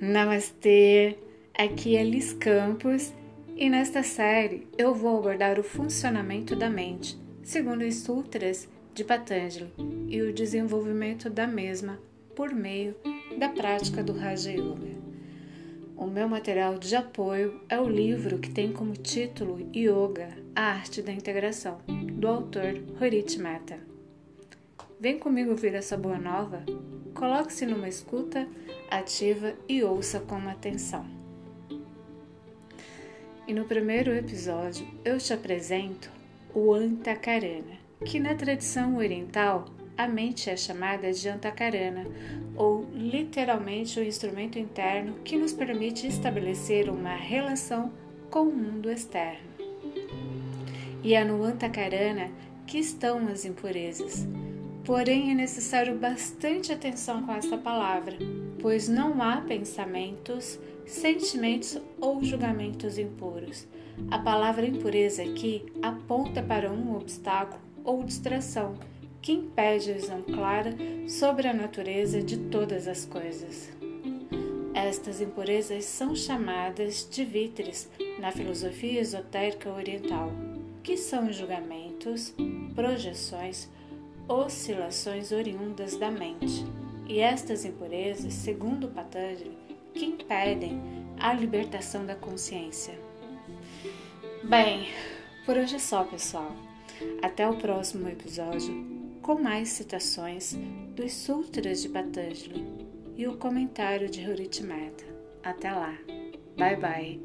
Namastê! Aqui é Liz Campos e nesta série eu vou abordar o funcionamento da mente, segundo os sutras de Patanjali, e o desenvolvimento da mesma por meio da prática do Raja Yoga. O meu material de apoio é o livro que tem como título Yoga, a Arte da Integração, do autor Horit Mehta. Vem comigo ouvir essa boa nova? Coloque-se numa escuta ativa e ouça com atenção. E no primeiro episódio eu te apresento o Antakarana, que na tradição oriental a mente é chamada de Antakarana, ou literalmente o instrumento interno que nos permite estabelecer uma relação com o mundo externo. E é no Antakarana que estão as impurezas Porém, é necessário bastante atenção com essa palavra, pois não há pensamentos, sentimentos ou julgamentos impuros. A palavra impureza aqui aponta para um obstáculo ou distração que impede a visão clara sobre a natureza de todas as coisas. Estas impurezas são chamadas de vitres na filosofia esotérica oriental, que são julgamentos, projeções, oscilações oriundas da mente. E estas impurezas, segundo Patanjali, que impedem a libertação da consciência. Bem, por hoje é só, pessoal. Até o próximo episódio com mais citações dos Sutras de Patanjali e o comentário de Rurit Mehta. Até lá. Bye bye.